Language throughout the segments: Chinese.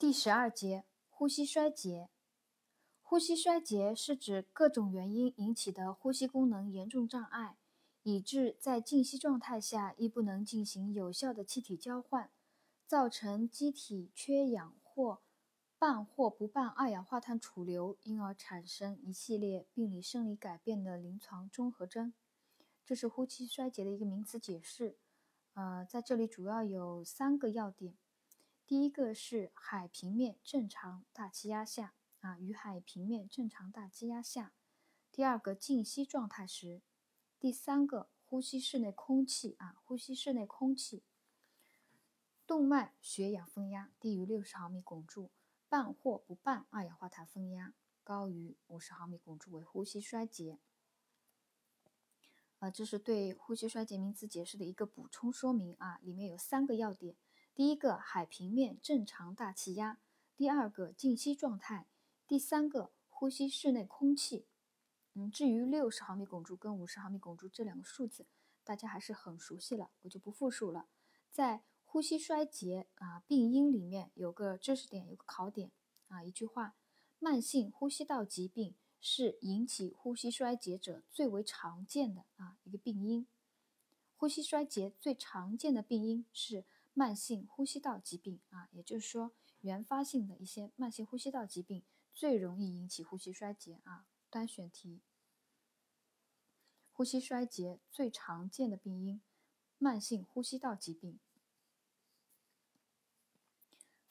第十二节，呼吸衰竭。呼吸衰竭是指各种原因引起的呼吸功能严重障碍，以致在静息状态下亦不能进行有效的气体交换，造成机体缺氧或半或不半二氧化碳储留，因而产生一系列病理生理改变的临床综合征。这是呼吸衰竭的一个名词解释。呃，在这里主要有三个要点。第一个是海平面正常大气压下啊，与海平面正常大气压下。第二个静息状态时。第三个呼吸室内空气啊，呼吸室内空气。动脉血氧分压低于六十毫米汞柱，半或不半二氧化碳分压高于五十毫米汞柱为呼吸衰竭。呃，这是对呼吸衰竭名词解释的一个补充说明啊，里面有三个要点。第一个海平面正常大气压，第二个静息状态，第三个呼吸室内空气。嗯，至于六十毫米汞柱跟五十毫米汞柱这两个数字，大家还是很熟悉了，我就不复述了。在呼吸衰竭啊病因里面有个知识点，有个考点啊，一句话：慢性呼吸道疾病是引起呼吸衰竭者最为常见的啊一个病因。呼吸衰竭最常见的病因是。慢性呼吸道疾病啊，也就是说，原发性的一些慢性呼吸道疾病最容易引起呼吸衰竭啊。单选题：呼吸衰竭最常见的病因，慢性呼吸道疾病。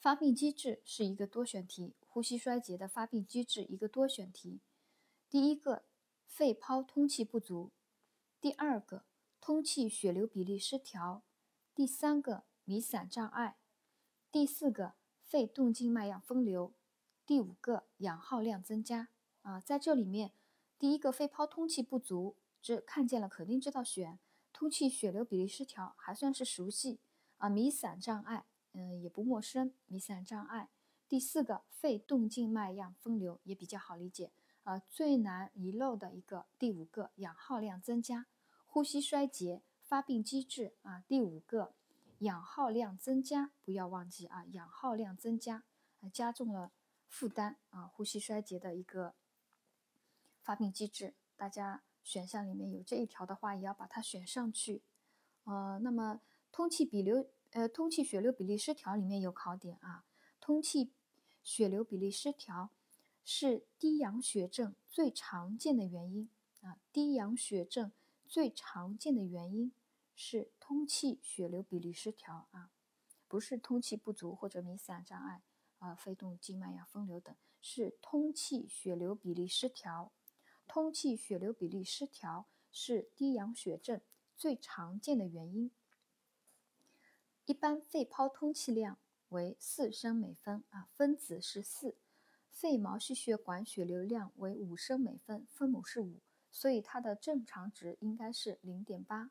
发病机制是一个多选题，呼吸衰竭的发病机制一个多选题。第一个，肺泡通气不足；第二个，通气血流比例失调；第三个。弥散障碍，第四个肺动静脉样分流，第五个氧耗量增加。啊，在这里面，第一个肺泡通气不足，这看见了肯定知道选，通气血流比例失调还算是熟悉。啊，弥散障碍嗯也不陌生，弥散障碍，第四个肺动静脉样分流也比较好理解。啊，最难遗漏的一个第五个氧耗量增加，呼吸衰竭发病机制。啊，第五个。氧耗量增加，不要忘记啊！氧耗量增加，啊，加重了负担啊！呼吸衰竭的一个发病机制，大家选项里面有这一条的话，也要把它选上去。呃，那么通气比流，呃，通气血流比例失调里面有考点啊。通气血流比例失调是低氧血症最常见的原因啊！低氧血症最常见的原因。是通气血流比例失调啊，不是通气不足或者弥散障碍啊，肺动静脉样分流等，是通气血流比例失调。通气血流比例失调是低氧血症最常见的原因。一般肺泡通气量为四升每分啊，分子是四；肺毛细血管血流量为五升每分，分母是五，所以它的正常值应该是零点八。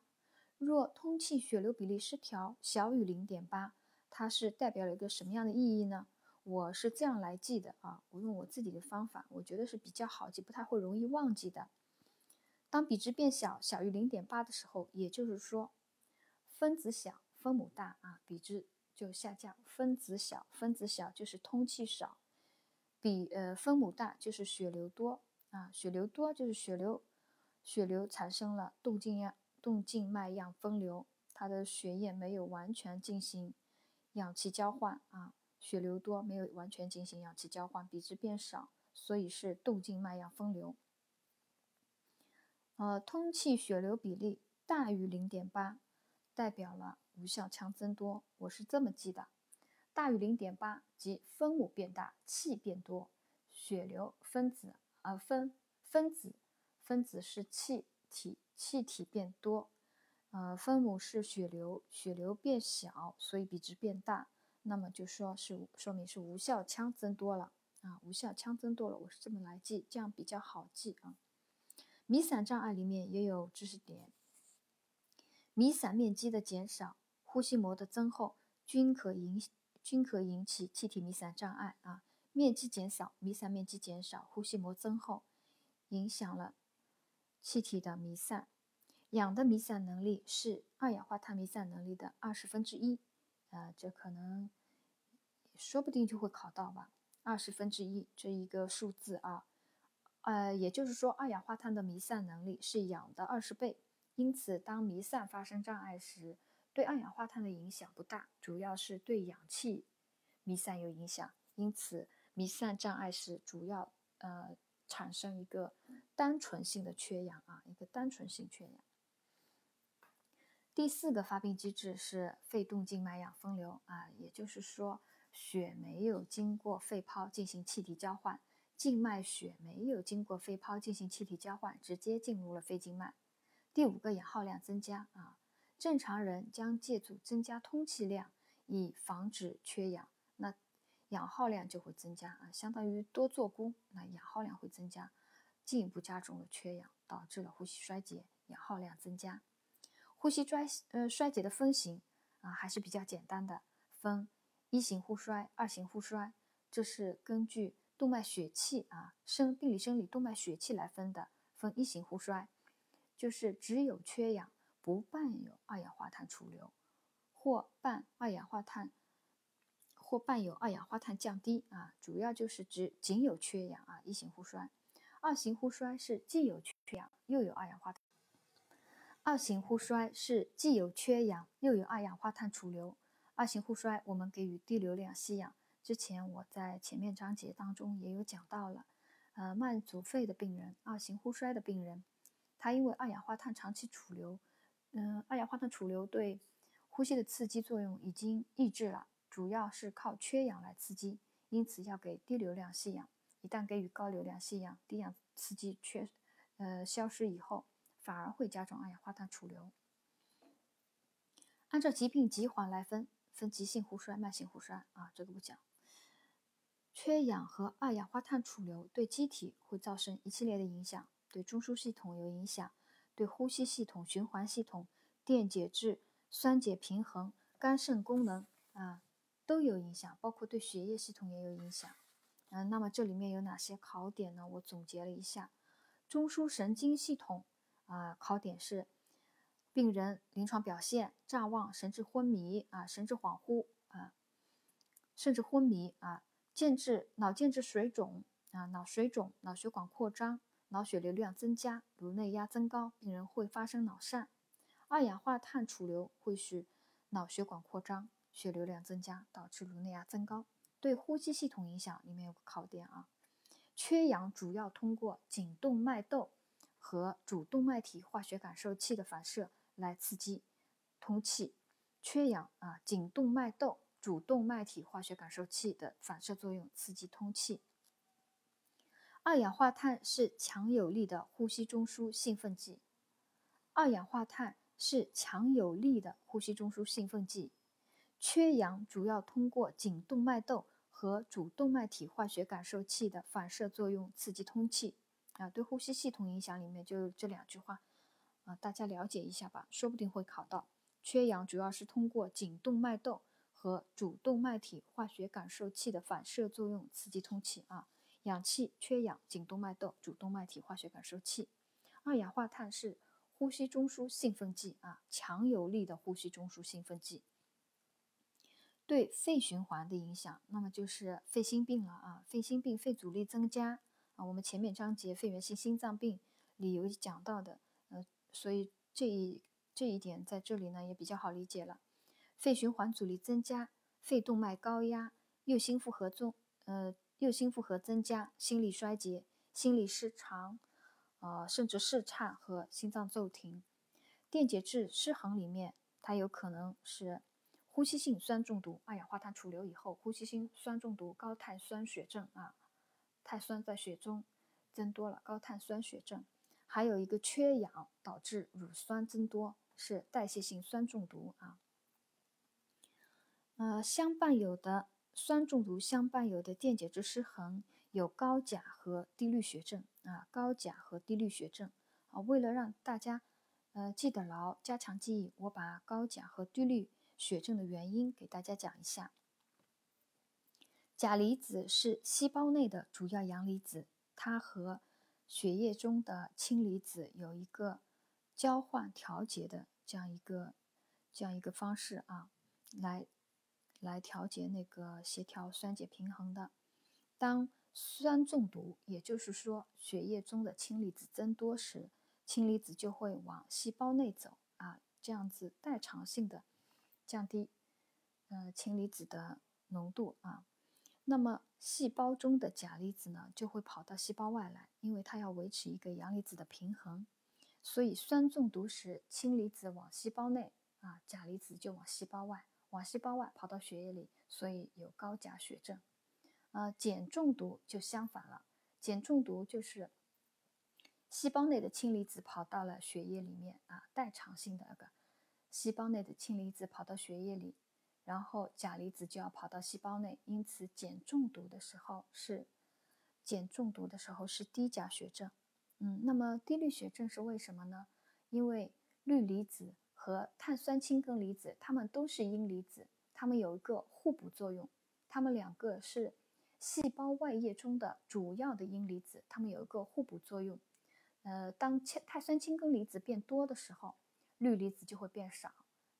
若通气血流比例失调小于零点八，它是代表了一个什么样的意义呢？我是这样来记的啊，我用我自己的方法，我觉得是比较好记，不太会容易忘记的。当比值变小，小于零点八的时候，也就是说分子小，分母大啊，比值就下降。分子小，分子小就是通气少，比呃分母大就是血流多啊，血流多就是血流血流产生了动静压。动静脉样分流，它的血液没有完全进行氧气交换啊，血流多没有完全进行氧气交换，比值变少，所以是动静脉样分流。呃，通气血流比例大于零点八，代表了无效腔增多。我是这么记的：大于零点八即分母变大，气变多，血流分子啊分分子分子是气体。气体变多，呃，分母是血流，血流变小，所以比值变大，那么就说是说明是无效腔增多了啊，无效腔增多了，我是这么来记，这样比较好记啊。弥散障碍里面也有知识点，弥散面积的减少，呼吸膜的增厚，均可引均可引起气体弥散障碍啊。面积减少，弥散面积减少，呼吸膜增厚，影响了。气体的弥散，氧的弥散能力是二氧化碳弥散能力的二十分之一，呃，这可能说不定就会考到吧。二十分之一这一个数字啊，呃，也就是说，二氧化碳的弥散能力是氧的二十倍。因此，当弥散发生障碍时，对二氧化碳的影响不大，主要是对氧气弥散有影响。因此，弥散障碍时主要呃产生一个单纯性的缺氧啊，一个单纯性缺氧。第四个发病机制是肺动静脉氧分流啊，也就是说。血没有经过肺泡进行气体交换，静脉血没有经过肺泡进行气体交换，直接进入了肺静脉。第五个氧耗量增加啊，正常人将借助增加通气量以防止缺氧，氧耗量就会增加啊，相当于多做功，那氧耗量会增加，进一步加重了缺氧，导致了呼吸衰竭，氧耗量增加。呼吸衰呃衰竭的分型啊还是比较简单的，分。一型呼衰，二型呼衰，这是根据动脉血气啊生病理生理动脉血气来分的。分一型呼衰，就是只有缺氧，不伴有二氧化碳储留，或伴二氧化碳，或伴有二氧化碳降低啊，主要就是指仅有缺氧啊。一型呼衰，二型呼衰是既有缺氧又有二氧化碳。二型呼衰是既有缺氧又有二氧化碳储留。二型呼衰，我们给予低流量吸氧。之前我在前面章节当中也有讲到了，呃，慢阻肺的病人，二型呼衰的病人，他因为二氧化碳长期储留，嗯，二氧化碳储留对呼吸的刺激作用已经抑制了，主要是靠缺氧来刺激，因此要给低流量吸氧。一旦给予高流量吸氧，低氧刺激缺，呃，消失以后，反而会加重二氧化碳储留。按照疾病疾缓来分。分急性呼衰、慢性呼衰啊，这个不讲。缺氧和二氧化碳储留对机体会造成一系列的影响，对中枢系统有影响，对呼吸系统、循环系统、电解质、酸碱平衡、肝肾功能啊都有影响，包括对血液系统也有影响。嗯，那么这里面有哪些考点呢？我总结了一下，中枢神经系统啊，考点是。病人临床表现：谵妄、神志昏迷啊，神志恍惚啊，甚至昏迷啊，建制脑建制水肿啊，脑水肿、脑血管扩张、脑血流量增加、颅内压增高，病人会发生脑疝。二氧化碳储留会使脑血管扩张、血流量增加，导致颅内压增高。对呼吸系统影响里面有个考点啊，缺氧主要通过颈动脉窦和主动脉体化学感受器的反射。来刺激通气，缺氧啊，颈动脉窦、主动脉体化学感受器的反射作用刺激通气。二氧化碳是强有力的呼吸中枢兴奋剂。二氧化碳是强有力的呼吸中枢兴奋剂。缺氧主要通过颈动脉窦和主动脉体化学感受器的反射作用刺激通气。啊，对呼吸系统影响里面就这两句话。啊，大家了解一下吧，说不定会考到。缺氧主要是通过颈动脉窦和主动脉体化学感受器的反射作用刺激通气啊。氧气缺氧，颈动脉窦、主动脉体化学感受器。二氧化碳是呼吸中枢兴奋剂啊，强有力的呼吸中枢兴奋剂。对肺循环的影响，那么就是肺心病了啊。肺心病，肺阻力增加啊。我们前面章节肺源性心脏病里有讲到的。呃所以这一这一点在这里呢也比较好理解了，肺循环阻力增加，肺动脉高压，右心负荷重，呃，右心负荷增加，心力衰竭，心律失常，呃，甚至室颤和心脏骤停。电解质失衡里面，它有可能是呼吸性酸中毒，二氧化碳储留以后，呼吸性酸中毒，高碳酸血症啊，碳酸在血中增多了，高碳酸血症。还有一个缺氧导致乳酸增多，是代谢性酸中毒啊。呃，相伴有的酸中毒相伴有的电解质失衡有高钾和低氯血症啊，高钾和低氯血症啊。为了让大家呃记得牢，加强记忆，我把高钾和低氯血症的原因给大家讲一下。钾离子是细胞内的主要阳离子，它和血液中的氢离子有一个交换调节的这样一个这样一个方式啊，来来调节那个协调酸碱平衡的。当酸中毒，也就是说血液中的氢离子增多时，氢离子就会往细胞内走啊，这样子代偿性的降低呃氢离子的浓度啊。那么细胞中的钾离子呢，就会跑到细胞外来，因为它要维持一个阳离子的平衡。所以酸中毒时，氢离子往细胞内啊，钾离子就往细胞外，往细胞外跑到血液里，所以有高钾血症。呃，碱中毒就相反了，碱中毒就是细胞内的氢离子跑到了血液里面啊，代偿性的那个细胞内的氢离子跑到血液里，然后钾离子就要跑到细胞内，因此碱中毒的时候是碱中毒的时候是低钾血症。嗯，那么低氯血症是为什么呢？因为氯离子和碳酸氢根离子，它们都是阴离子，它们有一个互补作用，它们两个是细胞外液中的主要的阴离子，它们有一个互补作用。呃，当氢碳酸氢根离子变多的时候，氯离子就会变少；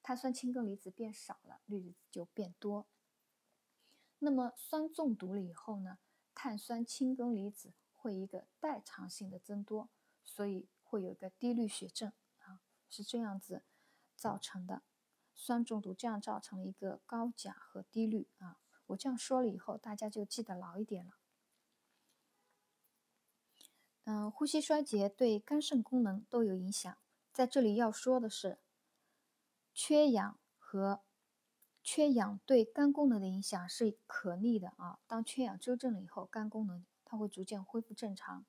碳酸氢根离子变少了，氯离子就变多。那么酸中毒了以后呢，碳酸氢根离子。会一个代偿性的增多，所以会有一个低氯血症啊，是这样子造成的。酸中毒这样造成了一个高钾和低氯啊。我这样说了以后，大家就记得牢一点了。嗯，呼吸衰竭对肝肾功能都有影响。在这里要说的是，缺氧和缺氧对肝功能的影响是可逆的啊。当缺氧纠正了以后，肝功能。它会逐渐恢复正常，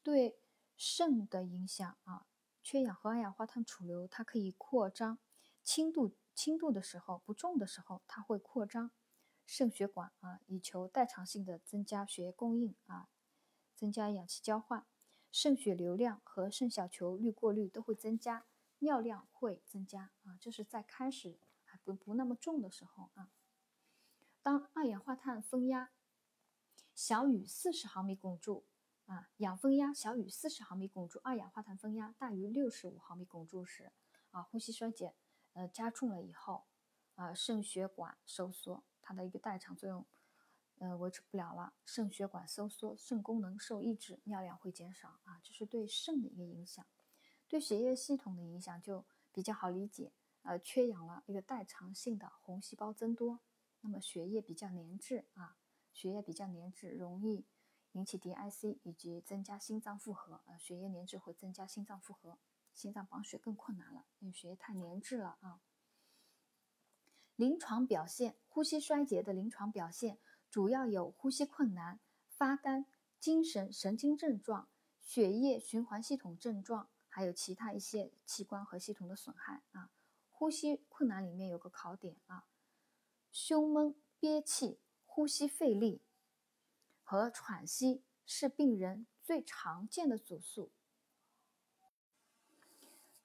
对肾的影响啊，缺氧和二氧化碳储留，它可以扩张，轻度轻度的时候，不重的时候，它会扩张肾血管啊，以求代偿性的增加血液供应啊，增加氧气交换，肾血流量和肾小球滤过率都会增加，尿量会增加啊，这是在开始还不不那么重的时候啊，当二氧化碳分压。小于四十毫米汞柱啊，氧分压小于四十毫米汞柱，二氧化碳分压大于六十五毫米汞柱时，啊，呼吸衰竭呃加重了以后，啊，肾血管收缩，它的一个代偿作用呃维持不了了，肾血管收缩，肾功能受抑制，尿量会减少啊，这是对肾的一个影响，对血液系统的影响就比较好理解，呃，缺氧了一个代偿性的红细胞增多，那么血液比较粘滞啊。血液比较粘滞，容易引起 DIC 以及增加心脏负荷。呃，血液粘滞会增加心脏负荷，心脏绑血更困难了，因为血液太粘滞了啊。临床表现，呼吸衰竭的临床表现主要有呼吸困难、发干、精神神经症状、血液循环系统症状，还有其他一些器官和系统的损害啊。呼吸困难里面有个考点啊，胸闷、憋气。呼吸费力和喘息是病人最常见的主诉。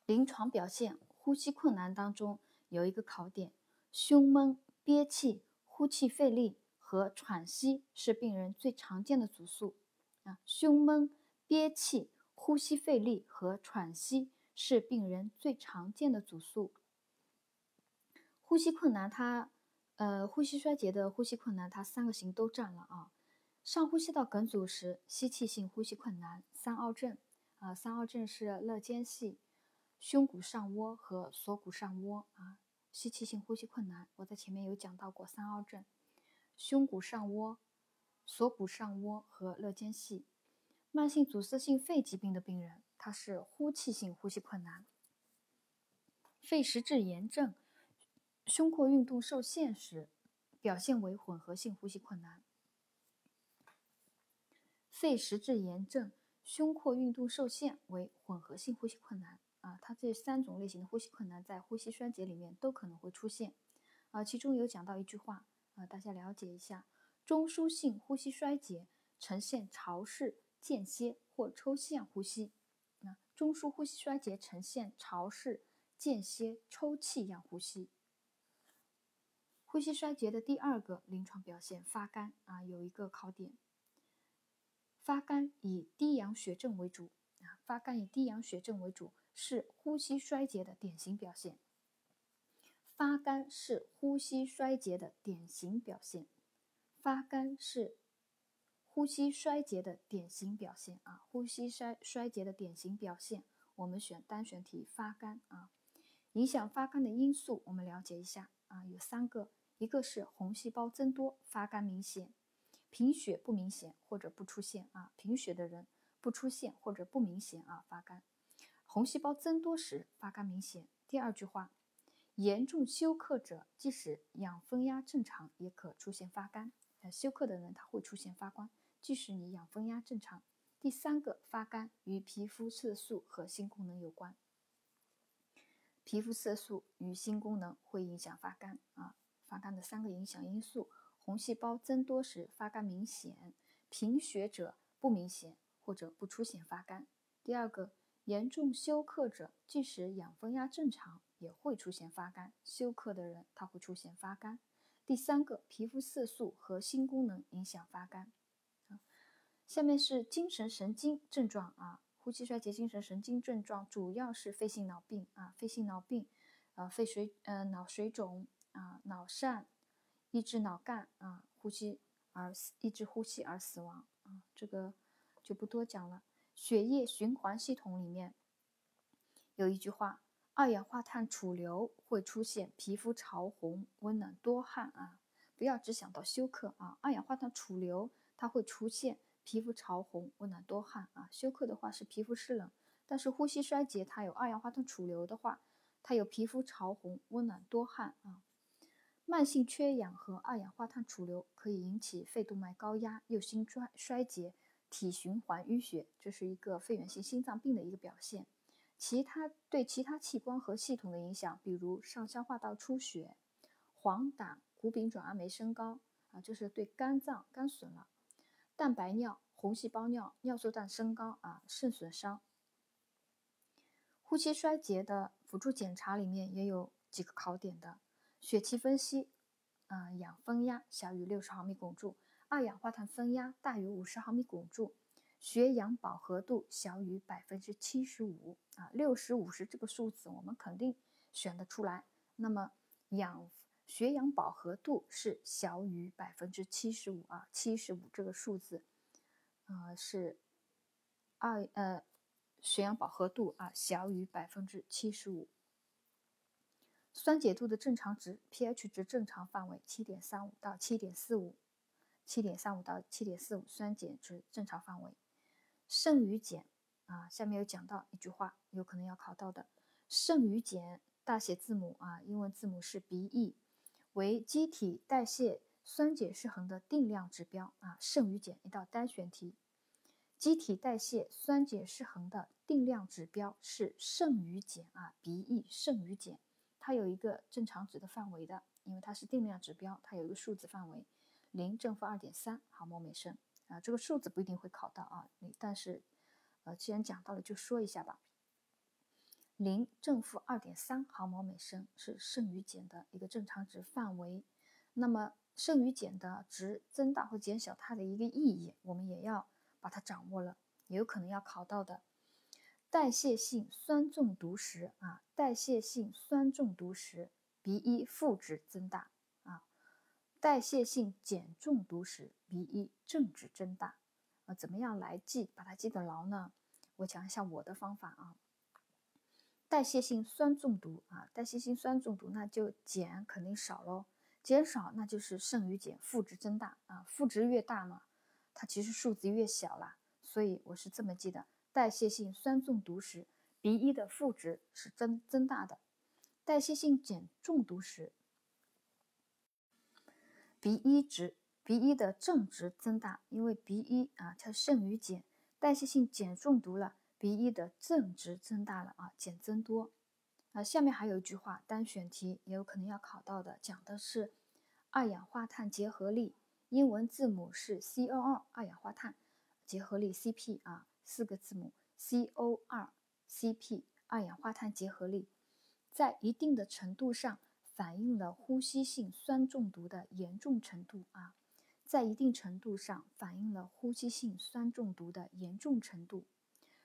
临床表现，呼吸困难当中有一个考点：胸闷、憋气、呼气费力和喘息是病人最常见的主诉。啊，胸闷、憋气、呼吸费力和喘息是病人最常见的主诉。呼吸困难，它。呃，呼吸衰竭的呼吸困难，它三个型都占了啊。上呼吸道梗阻时，吸气性呼吸困难，三凹症啊，三凹症是肋间隙、胸骨上窝和锁骨上窝啊。吸气性呼吸困难，我在前面有讲到过三凹症，胸骨上窝、锁骨上窝和肋间隙。慢性阻塞性肺疾病的病人，他是呼气性呼吸困难，肺实质炎症。胸廓运动受限时，表现为混合性呼吸困难。肺实质炎症、胸廓运动受限为混合性呼吸困难啊，它这三种类型的呼吸困难在呼吸衰竭里面都可能会出现啊。其中有讲到一句话大家了解一下：中枢性呼吸衰竭呈现潮式、间歇或抽象呼吸。那中枢呼吸衰竭呈现潮式、间歇、抽气样呼吸。呼吸衰竭的第二个临床表现发干啊，有一个考点。发干以低氧血症为主啊，发干以低氧血症为主是呼吸衰竭的典型表现。发干是呼吸衰竭的典型表现。发干是呼吸衰竭的典型表现啊，呼吸衰衰竭的典型表现。我们选单选题发干啊。影响发干的因素，我们了解一下啊，有三个，一个是红细胞增多，发干明显，贫血不明显或者不出现啊，贫血的人不出现或者不明显啊，发干，红细胞增多时发干明显。第二句话，严重休克者即使氧分压正常也可出现发干，呃，休克的人他会出现发干，即使你氧分压正常。第三个，发干与皮肤色素和性功能有关。皮肤色素与性功能会影响发干啊，发干的三个影响因素：红细胞增多时发干明显，贫血者不明显或者不出现发干。第二个，严重休克者即使氧分压正常也会出现发干，休克的人他会出现发干。第三个，皮肤色素和性功能影响发干。下面是精神神经症状啊。呼吸衰竭精神神经症状主要是肺性脑病啊，肺性脑病，呃，肺水呃脑水肿啊，脑疝，抑制脑干啊，呼吸而，抑制呼吸而死亡啊，这个就不多讲了。血液循环系统里面有一句话：二氧化碳储留会出现皮肤潮红、温暖多汗啊，不要只想到休克啊，二氧化碳储留它会出现。皮肤潮红、温暖多汗啊，休克的话是皮肤湿冷，但是呼吸衰竭它有二氧化碳储留的话，它有皮肤潮红、温暖多汗啊。慢性缺氧和二氧化碳储留可以引起肺动脉高压、右心衰衰竭、体循环淤血，这是一个肺源性心脏病的一个表现。其他对其他器官和系统的影响，比如上消化道出血、黄疸、谷丙转氨酶升高啊，就是对肝脏肝损了。蛋白尿、红细胞尿、尿素氮升高啊，肾损伤。呼吸衰竭的辅助检查里面也有几个考点的：血气分析，啊，氧分压小于六十毫米汞柱，二氧化碳分压大于五十毫米汞柱，血氧饱和度小于百分之七十五啊，六十五十这个数字我们肯定选得出来。那么氧。血氧饱和度是小于百分之七十五啊，七十五这个数字，呃是二呃血氧饱和度啊小于百分之七十五。酸碱度的正常值 pH 值正常范围七点三五到七点四五，七点三五到七点四五酸碱值正常范围。剩余碱啊，下面有讲到一句话，有可能要考到的，剩余碱大写字母啊，英文字母是 BE。为机体代谢酸碱失衡的定量指标啊，剩余碱一道单选题。机体代谢酸碱失衡的定量指标是剩余碱啊，BE 肾余碱，它有一个正常值的范围的，因为它是定量指标，它有一个数字范围，零正负二点三毫摩每升啊，这个数字不一定会考到啊，你但是呃，既然讲到了，就说一下吧。零正负二点三毫摩每升是肾与碱的一个正常值范围。那么肾与碱的值增大或减小，它的一个意义，我们也要把它掌握了，也有可能要考到的。代谢性酸中毒时啊，代谢性酸中毒时鼻一负值增大；代谢性碱中毒时，B 一正值增大。啊，怎么样来记，把它记得牢呢？我讲一下我的方法啊。代谢性酸中毒啊，代谢性酸中毒，那就碱肯定少喽，减少那就是剩余碱负值增大啊，负值越大嘛，它其实数字越小啦，所以我是这么记的：代谢性酸中毒时，B 一的负值是增增大的；代谢性碱中毒时鼻一值鼻一的正值增大，因为鼻一啊它肾与碱，代谢性碱中毒了。鼻一的正值增大了啊，碱增多。啊，下面还有一句话，单选题也有可能要考到的，讲的是二氧化碳结合力，英文字母是 CO2，二氧化碳结合力 CP 啊，四个字母 CO2CP，二氧化碳结合力，在一定的程度上反映了呼吸性酸中毒的严重程度啊，在一定程度上反映了呼吸性酸中毒的严重程度。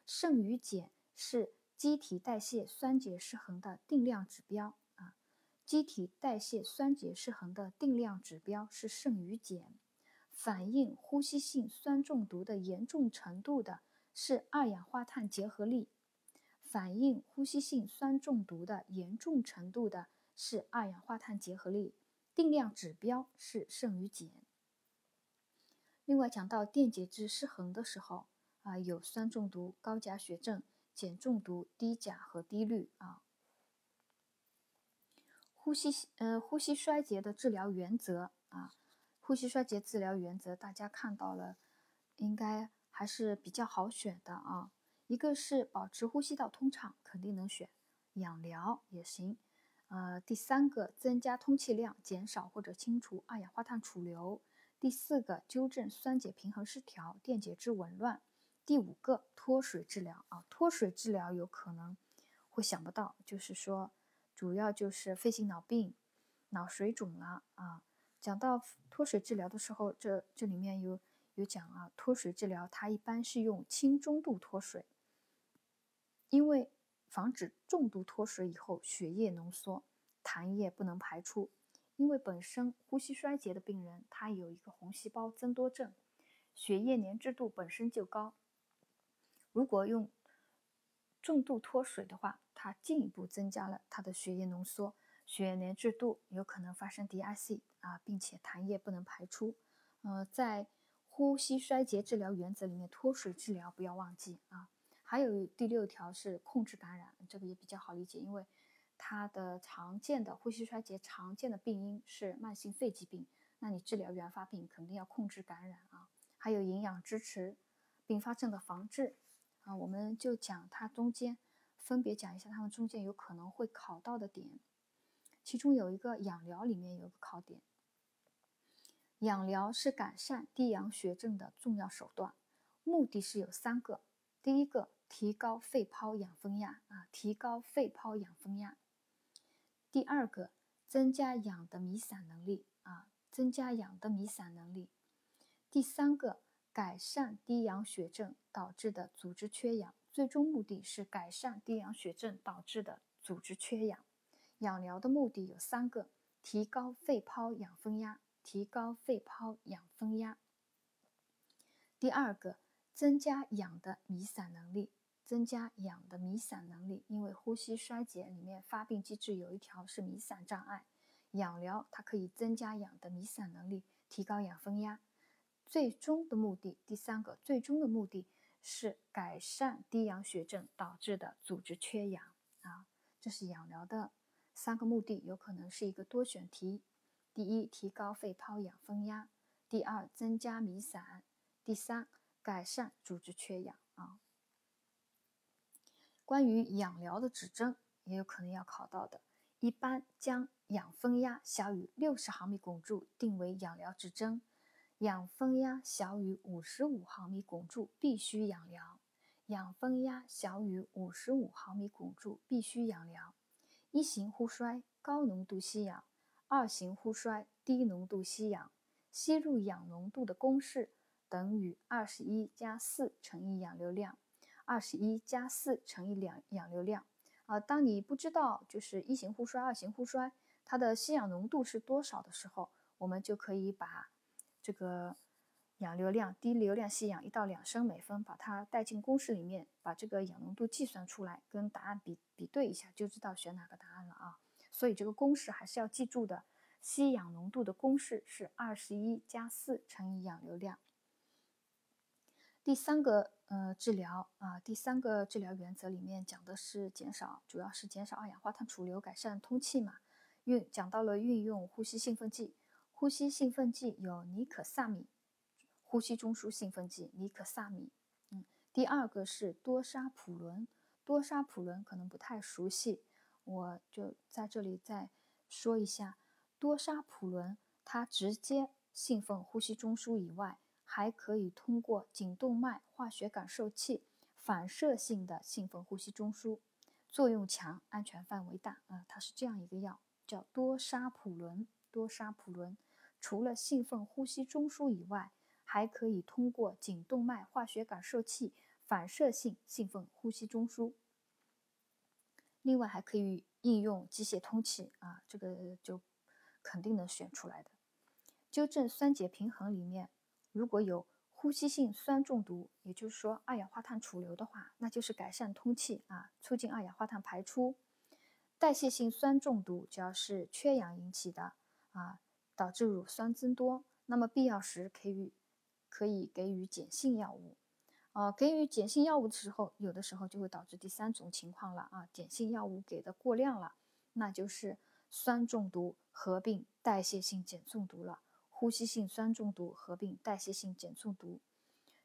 肾与碱是机体代谢酸碱失衡的定量指标啊，机体代谢酸碱失衡的定量指标是剩余碱。反映呼吸性酸中毒的严重程度的是二氧化碳结合力。反映呼吸性酸中毒的严重程度的是二氧化碳结合力。定量指标是剩余碱。另外讲到电解质失衡的时候啊，有酸中毒、高钾血症、碱中毒、低钾和低氯啊。呼吸呃呼吸衰竭的治疗原则啊，呼吸衰竭治疗原则大家看到了，应该还是比较好选的啊。一个是保持呼吸道通畅，肯定能选，氧疗也行。呃，第三个增加通气量，减少或者清除二氧化碳储留。第四个，纠正酸碱平衡失调、电解质紊乱。第五个，脱水治疗啊，脱水治疗有可能会想不到，就是说，主要就是肺性脑病、脑水肿了啊。讲到脱水治疗的时候，这这里面有有讲啊，脱水治疗它一般是用轻中度脱水，因为防止重度脱水以后血液浓缩，痰液不能排出。因为本身呼吸衰竭的病人，他有一个红细胞增多症，血液粘滞度本身就高。如果用重度脱水的话，它进一步增加了他的血液浓缩，血液粘滞度有可能发生 DIC 啊，并且痰液不能排出。呃，在呼吸衰竭治疗原则里面，脱水治疗不要忘记啊。还有第六条是控制感染，这个也比较好理解，因为。它的常见的呼吸衰竭常见的病因是慢性肺疾病，那你治疗原发病肯定要控制感染啊，还有营养支持、并发症的防治。啊，我们就讲它中间分别讲一下它们中间有可能会考到的点，其中有一个氧疗里面有个考点，氧疗是改善低氧血症的重要手段，目的是有三个，第一个提高肺泡氧分压啊，提高肺泡氧分压。第二个，增加氧的弥散能力啊，增加氧的弥散能力。第三个，改善低氧血症导致的组织缺氧，最终目的是改善低氧血症导致的组织缺氧。氧疗的目的有三个：提高肺泡氧分压，提高肺泡氧分压。第二个，增加氧的弥散能力。增加氧的弥散能力，因为呼吸衰竭里面发病机制有一条是弥散障碍，氧疗它可以增加氧的弥散能力，提高氧分压。最终的目的，第三个最终的目的是改善低氧血症导致的组织缺氧啊，这是氧疗的三个目的，有可能是一个多选题。第一，提高肺泡氧分压；第二，增加弥散；第三，改善组织缺氧啊。关于氧疗的指针也有可能要考到的，一般将氧分压小于六十毫米汞柱定为氧疗指针，氧分压小于五十五毫米汞柱必须氧疗，氧分压小于五十五毫米汞柱必须氧疗。一型呼衰高浓度吸氧，二型呼衰低浓度吸氧，吸入氧浓度的公式等于二十一加四乘以氧流量。二十一加四乘以两氧流量啊，当你不知道就是一型呼衰、二型呼衰它的吸氧浓度是多少的时候，我们就可以把这个氧流量、低流量吸氧一到两升每分，把它带进公式里面，把这个氧浓度计算出来，跟答案比比对一下，就知道选哪个答案了啊。所以这个公式还是要记住的，吸氧浓度的公式是二十一加四乘以氧流量。第三个呃治疗啊，第三个治疗原则里面讲的是减少，主要是减少二氧化碳储留，改善通气嘛。运讲到了运用呼吸兴奋剂，呼吸兴奋剂有尼可萨米，呼吸中枢兴奋剂尼可萨米。嗯，第二个是多沙普伦，多沙普伦可能不太熟悉，我就在这里再说一下，多沙普伦它直接兴奋呼吸中枢以外。还可以通过颈动脉化学感受器反射性的兴奋呼吸中枢，作用强，安全范围大啊！它是这样一个药，叫多沙普伦。多沙普伦除了兴奋呼吸中枢以外，还可以通过颈动脉化学感受器反射性兴奋呼吸中枢。另外还可以应用机械通气啊，这个就肯定能选出来的。纠正酸碱平衡里面，如果有呼吸性酸中毒，也就是说二氧化碳储留的话，那就是改善通气啊，促进二氧化碳排出。代谢性酸中毒，只要是缺氧引起的啊，导致乳酸增多，那么必要时可以可以给予碱性药物。啊，给予碱性药物的时候，有的时候就会导致第三种情况了啊，碱性药物给的过量了，那就是酸中毒合并代谢性碱中毒了。呼吸性酸中毒合并代谢性碱中毒，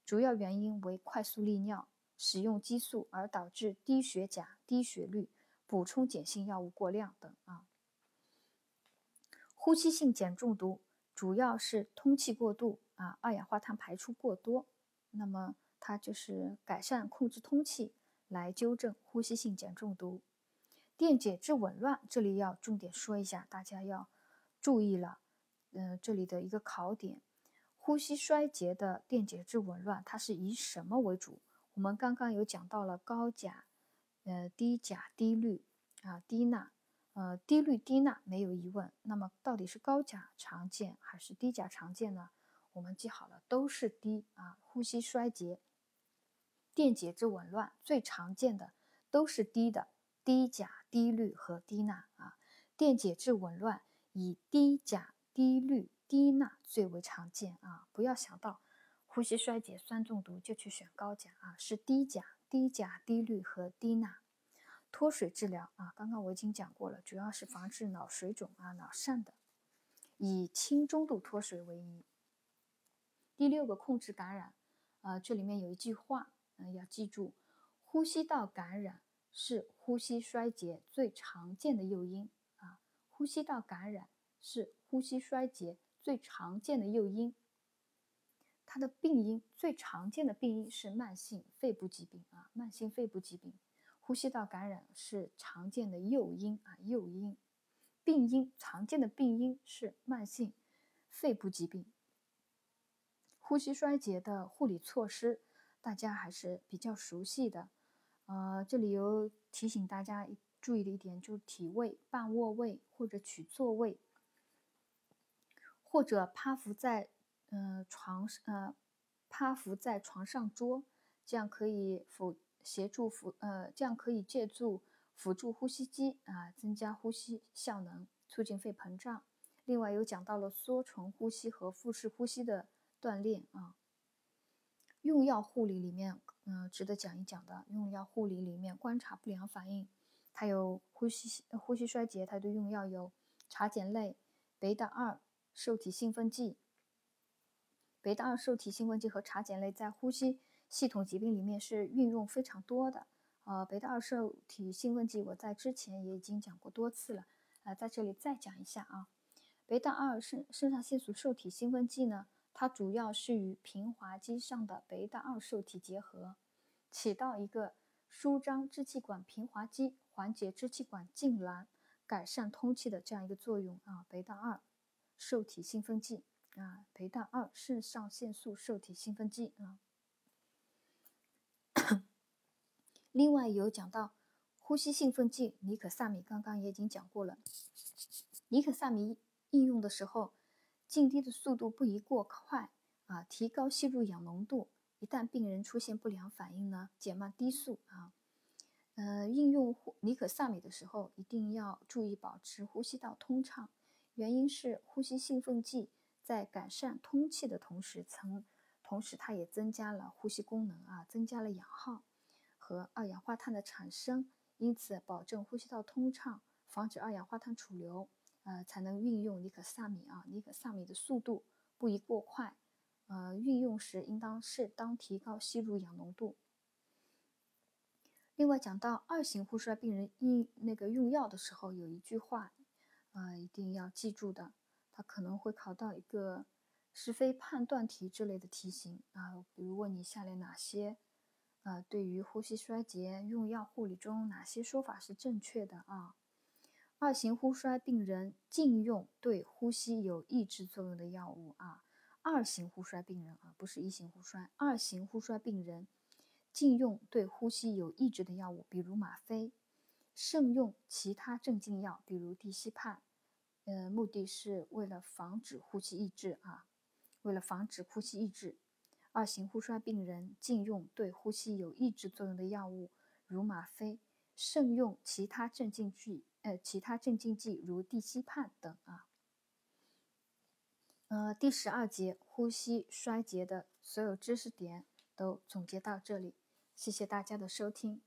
主要原因为快速利尿、使用激素而导致低血钾、低血率、补充碱性药物过量等啊。呼吸性碱中毒主要是通气过度啊，二氧化碳排出过多，那么。它就是改善控制通气，来纠正呼吸性碱中毒。电解质紊乱，这里要重点说一下，大家要注意了。嗯，这里的一个考点，呼吸衰竭的电解质紊乱，它是以什么为主？我们刚刚有讲到了高钾、呃低钾低氯啊低钠，呃低氯低钠没有疑问。那么到底是高钾常见还是低钾常见呢？我们记好了，都是低啊。呼吸衰竭。电解质紊乱最常见的都是低的，低钾、低氯和低钠啊。电解质紊乱以低钾、低氯、低钠最为常见啊。不要想到呼吸衰竭、酸中毒就去选高钾啊，是低钾、低钾、低氯和低钠。脱水治疗啊，刚刚我已经讲过了，主要是防治脑水肿啊、脑疝的，以轻中度脱水为宜。第六个控制感染，呃，这里面有一句话。嗯，要记住，呼吸道感染是呼吸衰竭最常见的诱因啊。呼吸道感染是呼吸衰竭最常见的诱因。它的病因最常见的病因是慢性肺部疾病啊，慢性肺部疾病。呼吸道感染是常见的诱因啊，诱因。病因常见的病因是慢性肺部疾病。呼吸衰竭的护理措施。大家还是比较熟悉的，呃，这里有提醒大家注意的一点，就是体位半卧位或者取坐位，或者趴伏在呃床呃趴伏在床上桌，这样可以辅协助辅呃这样可以借助辅助呼吸机啊，增加呼吸效能，促进肺膨胀。另外有讲到了缩唇呼吸和腹式呼吸的锻炼啊。用药护理里面，嗯，值得讲一讲的。用药护理里面观察不良反应，它有呼吸呼吸衰竭，它的用药有茶碱类、贝塔二受体兴奋剂。贝塔二受体兴奋剂和茶碱类在呼吸系统疾病里面是运用非常多的。呃，贝塔二受体兴奋剂我在之前也已经讲过多次了，呃，在这里再讲一下啊。贝塔二肾肾上腺素受体兴奋剂呢？它主要是与平滑肌上的贝塔二受体结合，起到一个舒张支气管平滑肌、缓解支气管痉挛、改善通气的这样一个作用啊。贝塔二受体兴奋剂啊，贝塔二肾上腺素受体兴奋剂啊。另外有讲到呼吸兴奋剂尼可萨米，刚刚也已经讲过了。尼可萨米应用的时候。静滴的速度不宜过快啊，提高吸入氧浓度。一旦病人出现不良反应呢，减慢低速啊。呃，应用尼可萨米的时候，一定要注意保持呼吸道通畅。原因是呼吸兴奋剂在改善通气的同时，曾同时它也增加了呼吸功能啊，增加了氧耗和二氧化碳的产生，因此保证呼吸道通畅，防止二氧化碳储留。呃，才能运用尼可萨米啊，尼可萨米的速度不宜过快。呃，运用时应当适当提高吸入氧浓度。另外讲到二型呼衰病人应那个用药的时候，有一句话，呃，一定要记住的，它可能会考到一个是非判断题之类的题型啊，比如问你下列哪些，呃，对于呼吸衰竭用药护理中哪些说法是正确的啊？二型呼衰病人禁用对呼吸有抑制作用的药物啊。二型呼衰病人啊，不是一型呼衰。二型呼衰病人禁用对呼吸有抑制的药物，比如吗啡。慎用其他镇静药，比如地西泮，呃，目的是为了防止呼吸抑制啊，为了防止呼吸抑制。二型呼衰病人禁用对呼吸有抑制作用的药物，如吗啡，慎用其他镇静剂，呃，其他镇静剂如地西泮等啊。呃，第十二节呼吸衰竭的所有知识点都总结到这里，谢谢大家的收听。